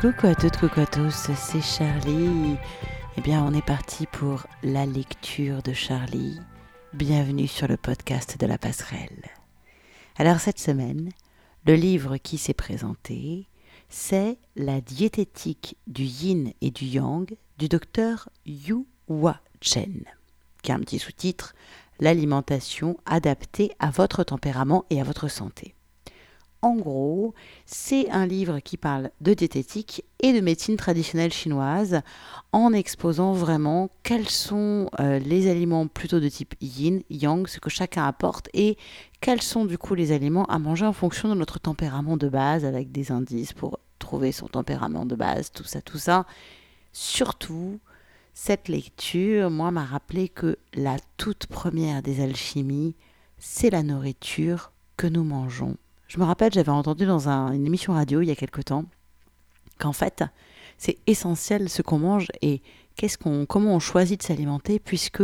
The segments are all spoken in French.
Coucou à toutes, coucou à tous, c'est Charlie. Eh bien, on est parti pour la lecture de Charlie. Bienvenue sur le podcast de la passerelle. Alors cette semaine, le livre qui s'est présenté, c'est La diététique du yin et du yang du docteur Yu Hua Chen, qui a un petit sous-titre L'alimentation adaptée à votre tempérament et à votre santé. En gros, c'est un livre qui parle de diététique et de médecine traditionnelle chinoise en exposant vraiment quels sont euh, les aliments plutôt de type yin, yang, ce que chacun apporte et quels sont du coup les aliments à manger en fonction de notre tempérament de base avec des indices pour trouver son tempérament de base, tout ça, tout ça. Surtout, cette lecture, moi, m'a rappelé que la toute première des alchimies, c'est la nourriture que nous mangeons je me rappelle, j'avais entendu dans une émission radio il y a quelque temps qu'en fait, c'est essentiel ce qu'on mange et qu'est-ce qu'on, comment on choisit de s'alimenter puisque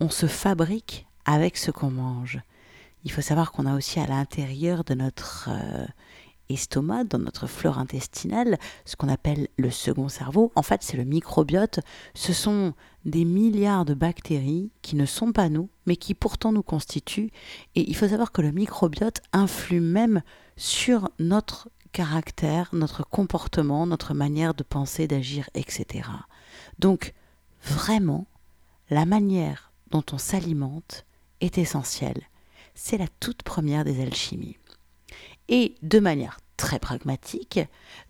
on se fabrique avec ce qu'on mange. Il faut savoir qu'on a aussi à l'intérieur de notre euh, estomac, dans notre flore intestinale, ce qu'on appelle le second cerveau. En fait, c'est le microbiote. Ce sont des milliards de bactéries qui ne sont pas nous, mais qui pourtant nous constituent. Et il faut savoir que le microbiote influe même sur notre caractère, notre comportement, notre manière de penser, d'agir, etc. Donc, vraiment, la manière dont on s'alimente est essentielle. C'est la toute première des alchimies. Et de manière très pragmatique,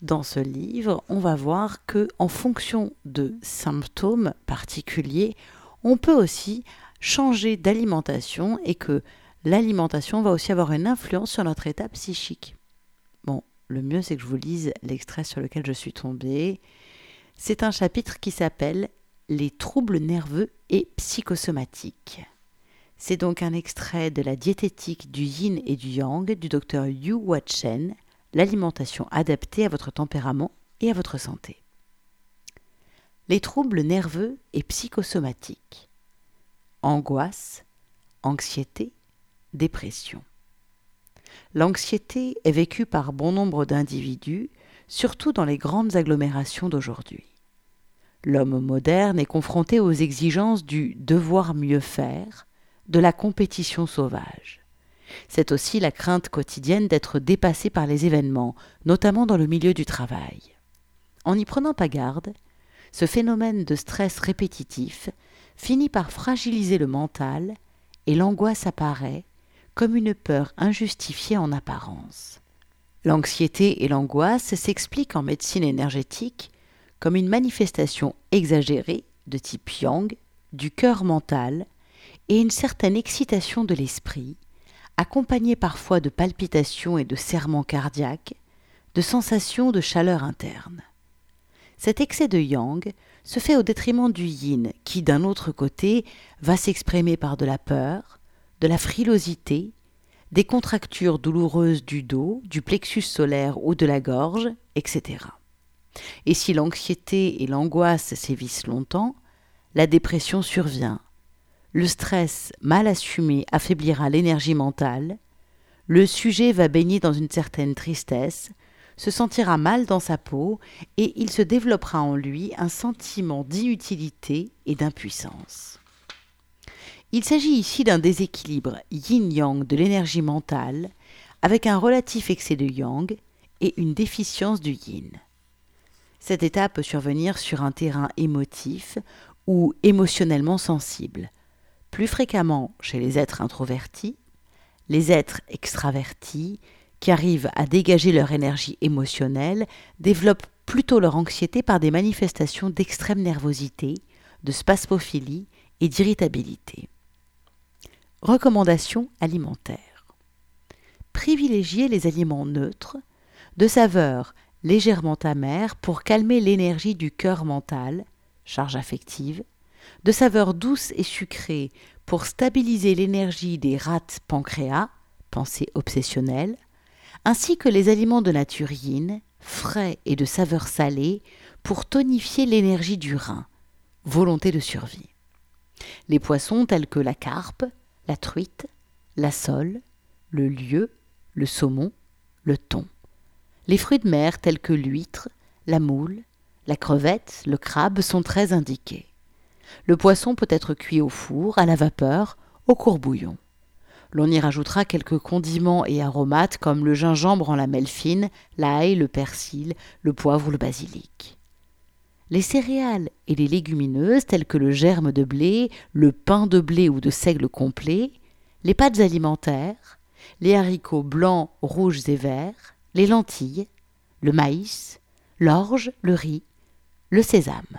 dans ce livre, on va voir que en fonction de symptômes particuliers, on peut aussi changer d'alimentation et que l'alimentation va aussi avoir une influence sur notre état psychique. Bon, le mieux c'est que je vous lise l'extrait sur lequel je suis tombée. C'est un chapitre qui s'appelle Les troubles nerveux et psychosomatiques. C'est donc un extrait de la diététique du yin et du yang du docteur Yu Hua Chen, l'alimentation adaptée à votre tempérament et à votre santé. Les troubles nerveux et psychosomatiques. Angoisse, anxiété, dépression. L'anxiété est vécue par bon nombre d'individus, surtout dans les grandes agglomérations d'aujourd'hui. L'homme moderne est confronté aux exigences du devoir mieux faire, de la compétition sauvage. C'est aussi la crainte quotidienne d'être dépassé par les événements, notamment dans le milieu du travail. En n'y prenant pas garde, ce phénomène de stress répétitif finit par fragiliser le mental et l'angoisse apparaît comme une peur injustifiée en apparence. L'anxiété et l'angoisse s'expliquent en médecine énergétique comme une manifestation exagérée de type yang du cœur mental et une certaine excitation de l'esprit, accompagnée parfois de palpitations et de serrements cardiaques, de sensations de chaleur interne. Cet excès de yang se fait au détriment du yin, qui d'un autre côté va s'exprimer par de la peur, de la frilosité, des contractures douloureuses du dos, du plexus solaire ou de la gorge, etc. Et si l'anxiété et l'angoisse sévissent longtemps, la dépression survient, le stress mal assumé affaiblira l'énergie mentale, le sujet va baigner dans une certaine tristesse, se sentira mal dans sa peau et il se développera en lui un sentiment d'inutilité et d'impuissance. Il s'agit ici d'un déséquilibre yin-yang de l'énergie mentale avec un relatif excès de yang et une déficience du yin. Cet état peut survenir sur un terrain émotif ou émotionnellement sensible, plus fréquemment chez les êtres introvertis, les êtres extravertis, qui arrivent à dégager leur énergie émotionnelle, développent plutôt leur anxiété par des manifestations d'extrême nervosité, de spasmophilie et d'irritabilité. Recommandations alimentaires. Privilégiez les aliments neutres, de saveur légèrement amère pour calmer l'énergie du cœur mental, charge affective, de saveur douce et sucrée pour stabiliser l'énergie des rats pancréas, pensée obsessionnelle, ainsi que les aliments de nature frais et de saveur salée, pour tonifier l'énergie du rein, volonté de survie. Les poissons tels que la carpe, la truite, la sole, le lieu, le saumon, le thon. Les fruits de mer tels que l'huître, la moule, la crevette, le crabe sont très indiqués. Le poisson peut être cuit au four, à la vapeur, au courbouillon. L'on y rajoutera quelques condiments et aromates comme le gingembre en lamelles fines, l'ail, le persil, le poivre ou le basilic. Les céréales et les légumineuses telles que le germe de blé, le pain de blé ou de seigle complet, les pâtes alimentaires, les haricots blancs, rouges et verts, les lentilles, le maïs, l'orge, le riz, le sésame.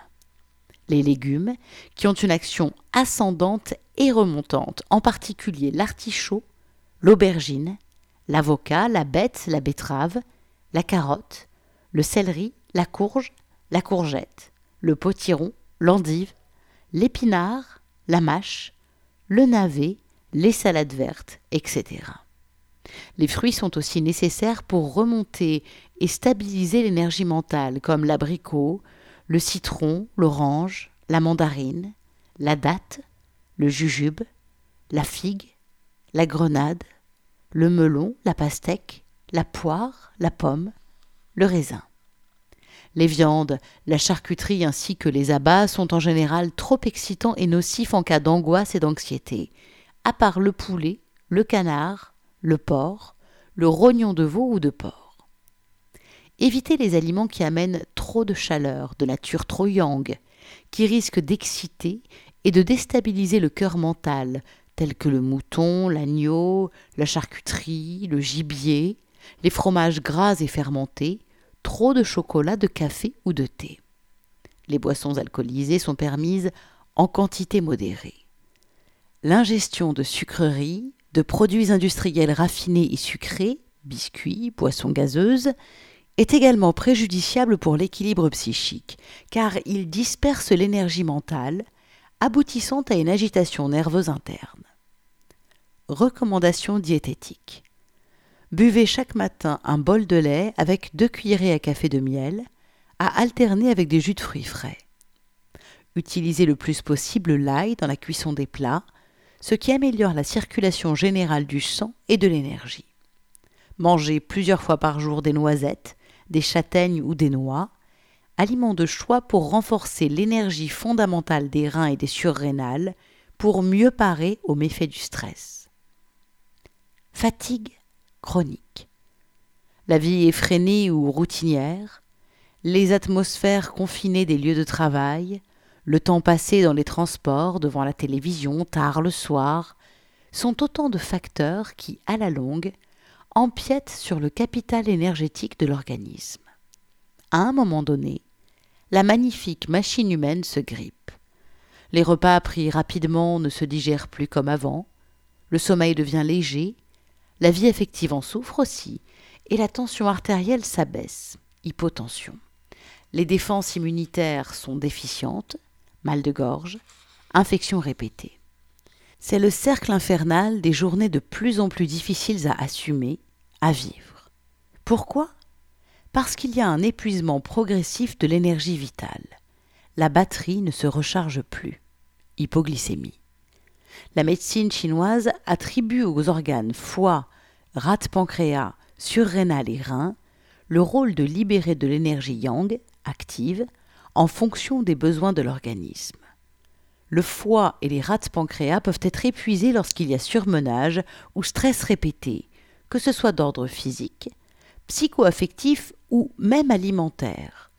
Les légumes, qui ont une action ascendante et remontante, en particulier l'artichaut, l'aubergine, l'avocat, la bête, la betterave, la carotte, le céleri, la courge, la courgette, le potiron, l'endive, l'épinard, la mâche, le navet, les salades vertes, etc. Les fruits sont aussi nécessaires pour remonter et stabiliser l'énergie mentale, comme l'abricot, le citron, l'orange, la mandarine, la date, le jujube, la figue, la grenade, le melon, la pastèque, la poire, la pomme, le raisin. Les viandes, la charcuterie ainsi que les abats sont en général trop excitants et nocifs en cas d'angoisse et d'anxiété, à part le poulet, le canard, le porc, le rognon de veau ou de porc. Évitez les aliments qui amènent trop de chaleur, de nature trop yang, qui risquent d'exciter et de déstabiliser le cœur mental, tels que le mouton, l'agneau, la charcuterie, le gibier, les fromages gras et fermentés, trop de chocolat, de café ou de thé. Les boissons alcoolisées sont permises en quantité modérée. L'ingestion de sucreries, de produits industriels raffinés et sucrés, biscuits, boissons gazeuses, est également préjudiciable pour l'équilibre psychique, car il disperse l'énergie mentale, aboutissant à une agitation nerveuse interne. Recommandations diététiques. Buvez chaque matin un bol de lait avec deux cuillerées à café de miel, à alterner avec des jus de fruits frais. Utilisez le plus possible l'ail dans la cuisson des plats, ce qui améliore la circulation générale du sang et de l'énergie. Mangez plusieurs fois par jour des noisettes, des châtaignes ou des noix, aliments de choix pour renforcer l'énergie fondamentale des reins et des surrénales, pour mieux parer aux méfaits du stress. Fatigue chronique. La vie effrénée ou routinière, les atmosphères confinées des lieux de travail, le temps passé dans les transports, devant la télévision, tard le soir, sont autant de facteurs qui, à la longue, empiètent sur le capital énergétique de l'organisme. À un moment donné, la magnifique machine humaine se grippe. Les repas pris rapidement ne se digèrent plus comme avant, le sommeil devient léger, la vie affective en souffre aussi, et la tension artérielle s'abaisse, hypotension. Les défenses immunitaires sont déficientes, mal de gorge, infections répétées. C'est le cercle infernal des journées de plus en plus difficiles à assumer, à vivre. Pourquoi? Parce qu'il y a un épuisement progressif de l'énergie vitale. La batterie ne se recharge plus. Hypoglycémie. La médecine chinoise attribue aux organes foie, rate pancréas, surrénal et rein le rôle de libérer de l'énergie yang, active, en fonction des besoins de l'organisme. Le foie et les rats pancréas peuvent être épuisés lorsqu'il y a surmenage ou stress répété, que ce soit d'ordre physique, psycho-affectif ou même alimentaire.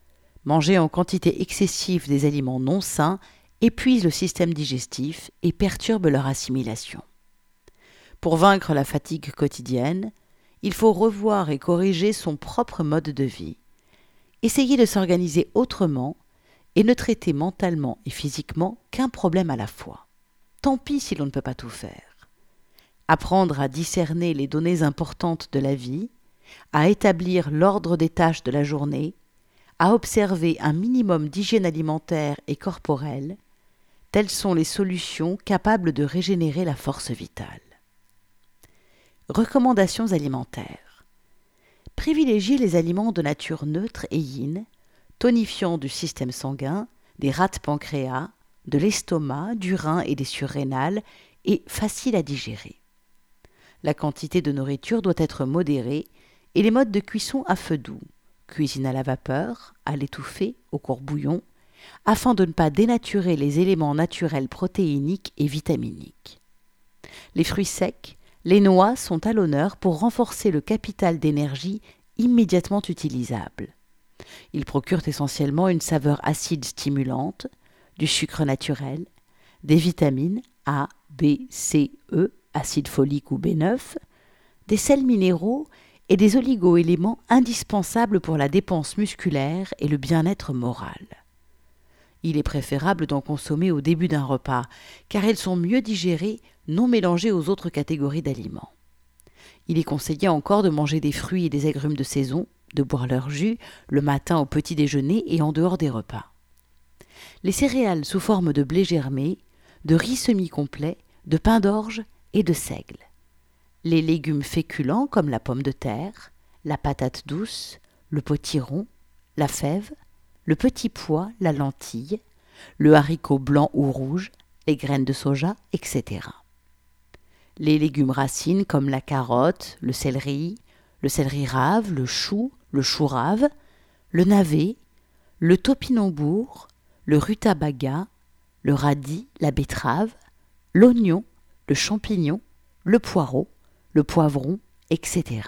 Manger en quantité excessive des aliments non sains épuise le système digestif et perturbe leur assimilation. Pour vaincre la fatigue quotidienne, il faut revoir et corriger son propre mode de vie. Essayer de s'organiser autrement et ne traiter mentalement et physiquement qu'un problème à la fois. Tant pis si l'on ne peut pas tout faire. Apprendre à discerner les données importantes de la vie, à établir l'ordre des tâches de la journée, à observer un minimum d'hygiène alimentaire et corporelle, telles sont les solutions capables de régénérer la force vitale. Recommandations alimentaires. Privilégiez les aliments de nature neutre et yin, tonifiant du système sanguin, des rats pancréas, de l'estomac, du rein et des surrénales, et facile à digérer. La quantité de nourriture doit être modérée et les modes de cuisson à feu doux, cuisine à la vapeur, à l'étouffer, au bouillon, afin de ne pas dénaturer les éléments naturels protéiniques et vitaminiques. Les fruits secs, les noix sont à l'honneur pour renforcer le capital d'énergie immédiatement utilisable. Ils procurent essentiellement une saveur acide stimulante, du sucre naturel, des vitamines A, B, C, E, acide folique ou B9, des sels minéraux et des oligo-éléments indispensables pour la dépense musculaire et le bien-être moral. Il est préférable d'en consommer au début d'un repas, car elles sont mieux digérées, non mélangées aux autres catégories d'aliments. Il est conseillé encore de manger des fruits et des agrumes de saison, de boire leur jus le matin au petit déjeuner et en dehors des repas. Les céréales sous forme de blé germé, de riz semi-complet, de pain d'orge et de seigle. Les légumes féculents comme la pomme de terre, la patate douce, le potiron, la fève, le petit pois, la lentille, le haricot blanc ou rouge, les graines de soja, etc. Les légumes racines comme la carotte, le céleri, le céleri rave, le chou, le chou rave, le navet, le topinambour, le rutabaga, le radis, la betterave, l'oignon, le champignon, le poireau, le poivron, etc.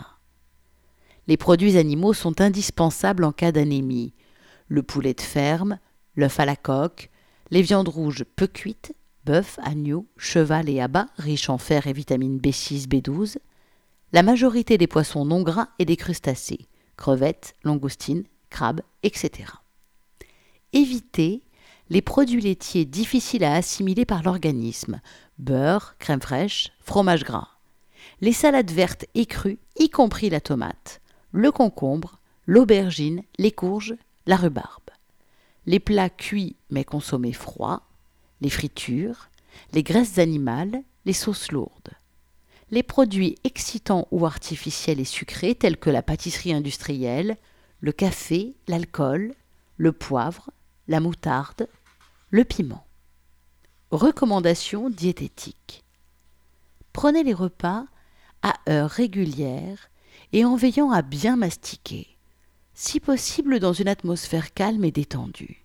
Les produits animaux sont indispensables en cas d'anémie. Le poulet de ferme, l'œuf à la coque, les viandes rouges peu cuites, bœuf, agneau, cheval et abat, riches en fer et vitamines B6, B12, la majorité des poissons non gras et des crustacés, crevettes, langoustines, crabes, etc. Évitez les produits laitiers difficiles à assimiler par l'organisme, beurre, crème fraîche, fromage gras. Les salades vertes et crues, y compris la tomate, le concombre, l'aubergine, les courges, la rhubarbe. Les plats cuits mais consommés froids, les fritures, les graisses animales, les sauces lourdes. Les produits excitants ou artificiels et sucrés tels que la pâtisserie industrielle, le café, l'alcool, le poivre, la moutarde, le piment. Recommandations diététiques. Prenez les repas à heures régulières et en veillant à bien mastiquer, si possible dans une atmosphère calme et détendue.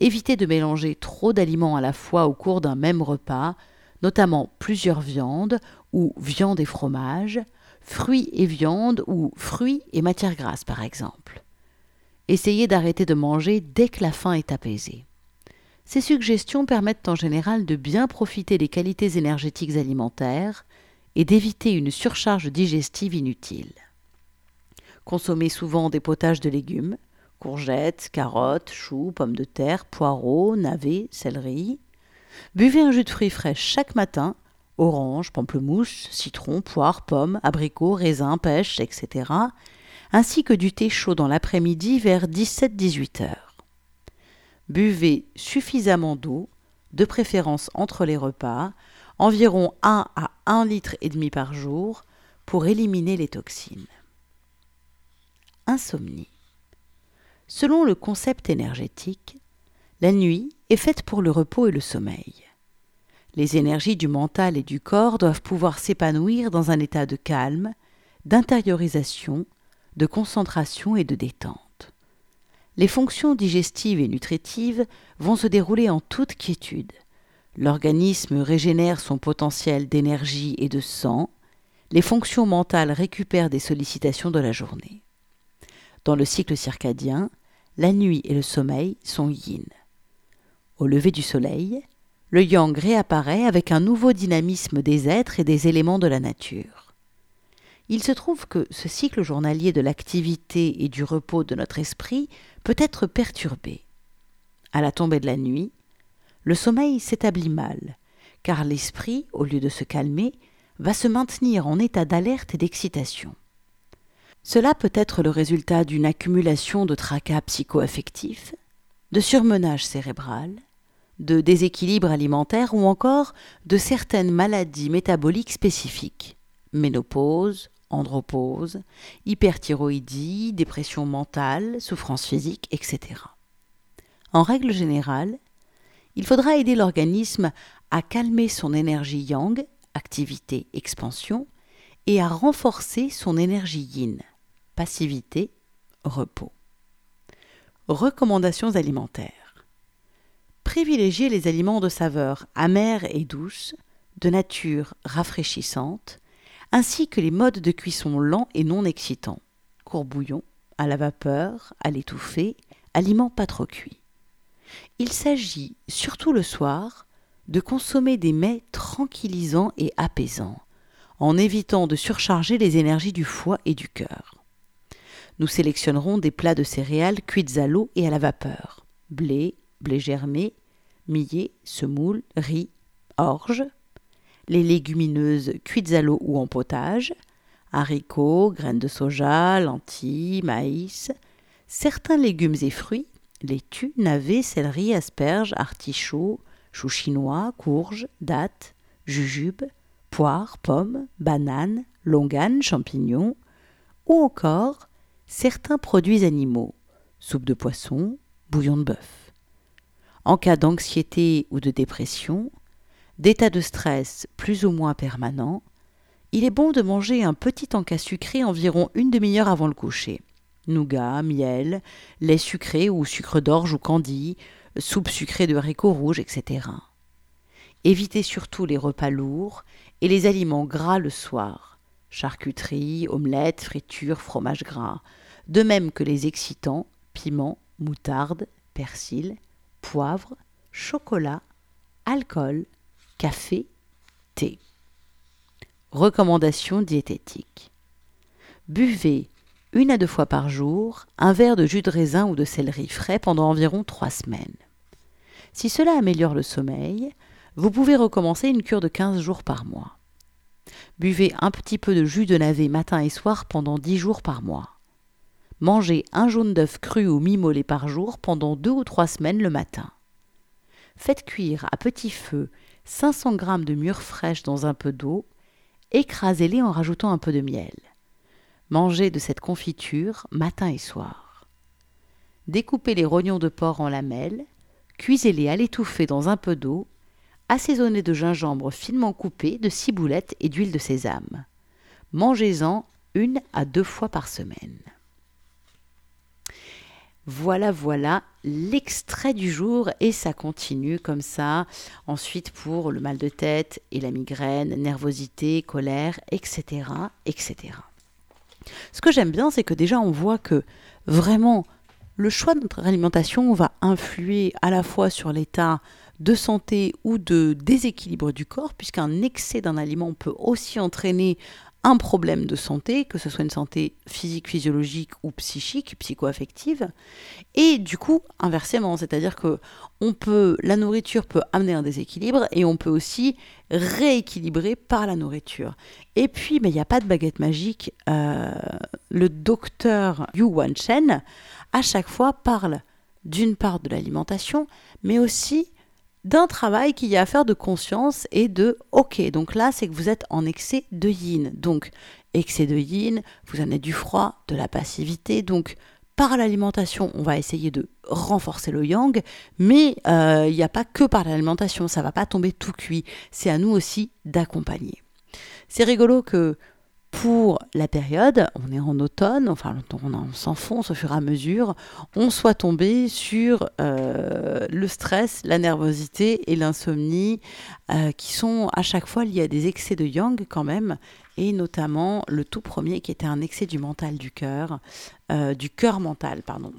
Évitez de mélanger trop d'aliments à la fois au cours d'un même repas, notamment plusieurs viandes ou viande et fromage, fruits et viande ou fruits et matières grasses par exemple. Essayez d'arrêter de manger dès que la faim est apaisée. Ces suggestions permettent en général de bien profiter des qualités énergétiques alimentaires et d'éviter une surcharge digestive inutile. Consommez souvent des potages de légumes, courgettes, carottes, choux, pommes de terre, poireaux, navets, céleri. Buvez un jus de fruits frais chaque matin, orange, pamplemousse, citron, poire, pomme, abricot, raisin, pêche, etc., ainsi que du thé chaud dans l'après-midi vers 17-18 heures. Buvez suffisamment d'eau, de préférence entre les repas, environ 1 à 1 litre et demi par jour pour éliminer les toxines. Insomnie. Selon le concept énergétique, la nuit est faite pour le repos et le sommeil. Les énergies du mental et du corps doivent pouvoir s'épanouir dans un état de calme, d'intériorisation, de concentration et de détente. Les fonctions digestives et nutritives vont se dérouler en toute quiétude. L'organisme régénère son potentiel d'énergie et de sang, les fonctions mentales récupèrent des sollicitations de la journée. Dans le cycle circadien, la nuit et le sommeil sont yin. Au lever du soleil, le yang réapparaît avec un nouveau dynamisme des êtres et des éléments de la nature. Il se trouve que ce cycle journalier de l'activité et du repos de notre esprit peut être perturbé. À la tombée de la nuit, le sommeil s'établit mal, car l'esprit, au lieu de se calmer, va se maintenir en état d'alerte et d'excitation. Cela peut être le résultat d'une accumulation de tracas psycho-affectifs, de surmenage cérébral, de déséquilibre alimentaire ou encore de certaines maladies métaboliques spécifiques, ménopause, andropause, hyperthyroïdie, dépression mentale, souffrance physique, etc. En règle générale, il faudra aider l'organisme à calmer son énergie yang, activité, expansion, et à renforcer son énergie yin, passivité, repos. Recommandations alimentaires. Privilégiez les aliments de saveur amère et douce, de nature rafraîchissante, ainsi que les modes de cuisson lents et non excitants. Courbouillon, à la vapeur, à l'étouffée, aliments pas trop cuits. Il s'agit, surtout le soir, de consommer des mets tranquillisants et apaisants, en évitant de surcharger les énergies du foie et du cœur. Nous sélectionnerons des plats de céréales cuites à l'eau et à la vapeur blé, blé germé, millet, semoule, riz, orge, les légumineuses cuites à l'eau ou en potage, haricots, graines de soja, lentilles, maïs, certains légumes et fruits, laitue, navets, céleri, asperges, artichauts, choux chinois, courges, dattes, jujubes, poires, pommes, bananes, longanes, champignons, ou encore certains produits animaux, soupe de poisson, bouillon de bœuf. En cas d'anxiété ou de dépression, d'état de stress plus ou moins permanent, il est bon de manger un petit encas sucré environ une demi-heure avant le coucher. Nougat, miel, lait sucré ou sucre d'orge ou candy, soupe sucrée de haricots rouges, etc. Évitez surtout les repas lourds et les aliments gras le soir. Charcuterie, omelettes, fritures, fromage gras. De même que les excitants, piment, moutarde, persil, poivre, chocolat, alcool, café, thé. Recommandations diététiques. Buvez une à deux fois par jour un verre de jus de raisin ou de céleri frais pendant environ trois semaines. Si cela améliore le sommeil, vous pouvez recommencer une cure de 15 jours par mois. Buvez un petit peu de jus de navet matin et soir pendant 10 jours par mois. Mangez un jaune d'œuf cru ou mi-mollet par jour pendant 2 ou 3 semaines le matin. Faites cuire à petit feu 500 g de mûres fraîches dans un peu d'eau, écrasez-les en rajoutant un peu de miel. Mangez de cette confiture matin et soir. Découpez les rognons de porc en lamelles, cuisez-les à l'étouffer dans un peu d'eau, assaisonnez de gingembre finement coupé, de ciboulette et d'huile de sésame. Mangez-en une à deux fois par semaine. Voilà, voilà l'extrait du jour et ça continue comme ça. Ensuite pour le mal de tête et la migraine, nervosité, colère, etc., etc. Ce que j'aime bien, c'est que déjà on voit que vraiment le choix de notre alimentation va influer à la fois sur l'état de santé ou de déséquilibre du corps, puisqu'un excès d'un aliment peut aussi entraîner un problème de santé, que ce soit une santé physique, physiologique ou psychique, psycho-affective, et du coup inversement, c'est-à-dire que la nourriture peut amener un déséquilibre et on peut aussi rééquilibrer par la nourriture. Et puis, mais il n'y a pas de baguette magique. Euh, le docteur Yu Wan Chen à chaque fois parle d'une part de l'alimentation, mais aussi d'un travail qu'il y a à faire de conscience et de ok, donc là c'est que vous êtes en excès de yin. Donc excès de yin, vous en êtes du froid, de la passivité, donc par l'alimentation, on va essayer de renforcer le yang, mais euh, il n'y a pas que par l'alimentation, ça va pas tomber tout cuit. C'est à nous aussi d'accompagner. C'est rigolo que pour la période, on est en automne, enfin on, s'enfonce au fur et à mesure, on soit tombé sur euh, le stress, la nervosité et l'insomnie euh, qui sont à chaque fois liés à des excès de yang quand même, et notamment le tout premier qui était un excès du mental du cœur, euh, du cœur mental, pardon.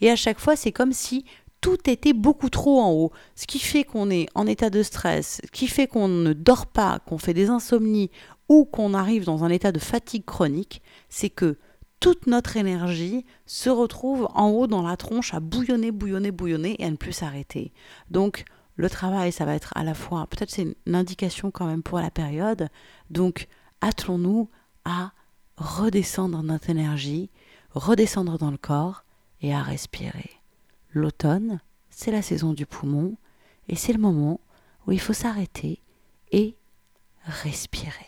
Et à chaque fois, c'est comme si tout était beaucoup trop en haut, ce qui fait qu'on est en état de stress, ce qui fait qu'on ne dort pas, qu'on fait des insomnies ou qu'on arrive dans un état de fatigue chronique, c'est que toute notre énergie se retrouve en haut dans la tronche à bouillonner, bouillonner, bouillonner et à ne plus s'arrêter. Donc le travail, ça va être à la fois, peut-être c'est une indication quand même pour la période, donc attelons-nous à redescendre notre énergie, redescendre dans le corps et à respirer. L'automne, c'est la saison du poumon et c'est le moment où il faut s'arrêter et respirer.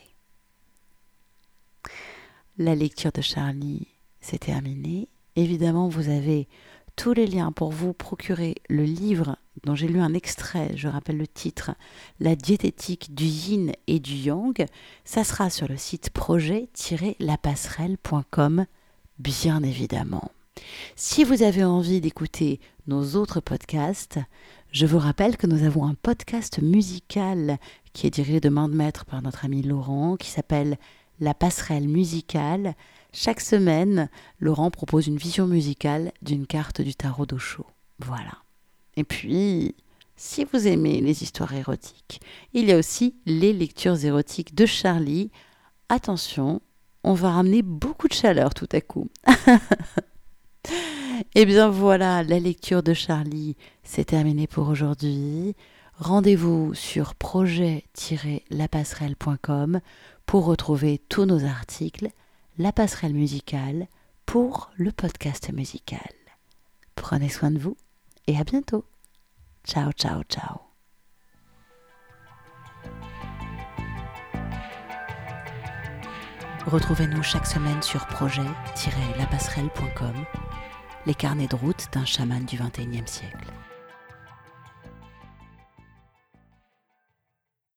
La lecture de Charlie, s'est terminée. Évidemment, vous avez tous les liens pour vous procurer le livre dont j'ai lu un extrait, je rappelle le titre, La diététique du yin et du yang. Ça sera sur le site projet-lapasserelle.com, bien évidemment. Si vous avez envie d'écouter nos autres podcasts, je vous rappelle que nous avons un podcast musical qui est dirigé de main de maître par notre ami Laurent, qui s'appelle La passerelle musicale. Chaque semaine, Laurent propose une vision musicale d'une carte du tarot d'Osho. Voilà. Et puis, si vous aimez les histoires érotiques, il y a aussi les lectures érotiques de Charlie. Attention, on va ramener beaucoup de chaleur tout à coup. Et eh bien voilà, la lecture de Charlie, c'est terminé pour aujourd'hui. Rendez-vous sur projet-lapasserelle.com pour retrouver tous nos articles, la passerelle musicale pour le podcast musical. Prenez soin de vous et à bientôt. Ciao, ciao, ciao. Retrouvez-nous chaque semaine sur projet-lapasserelle.com, les carnets de route d'un chaman du XXIe siècle.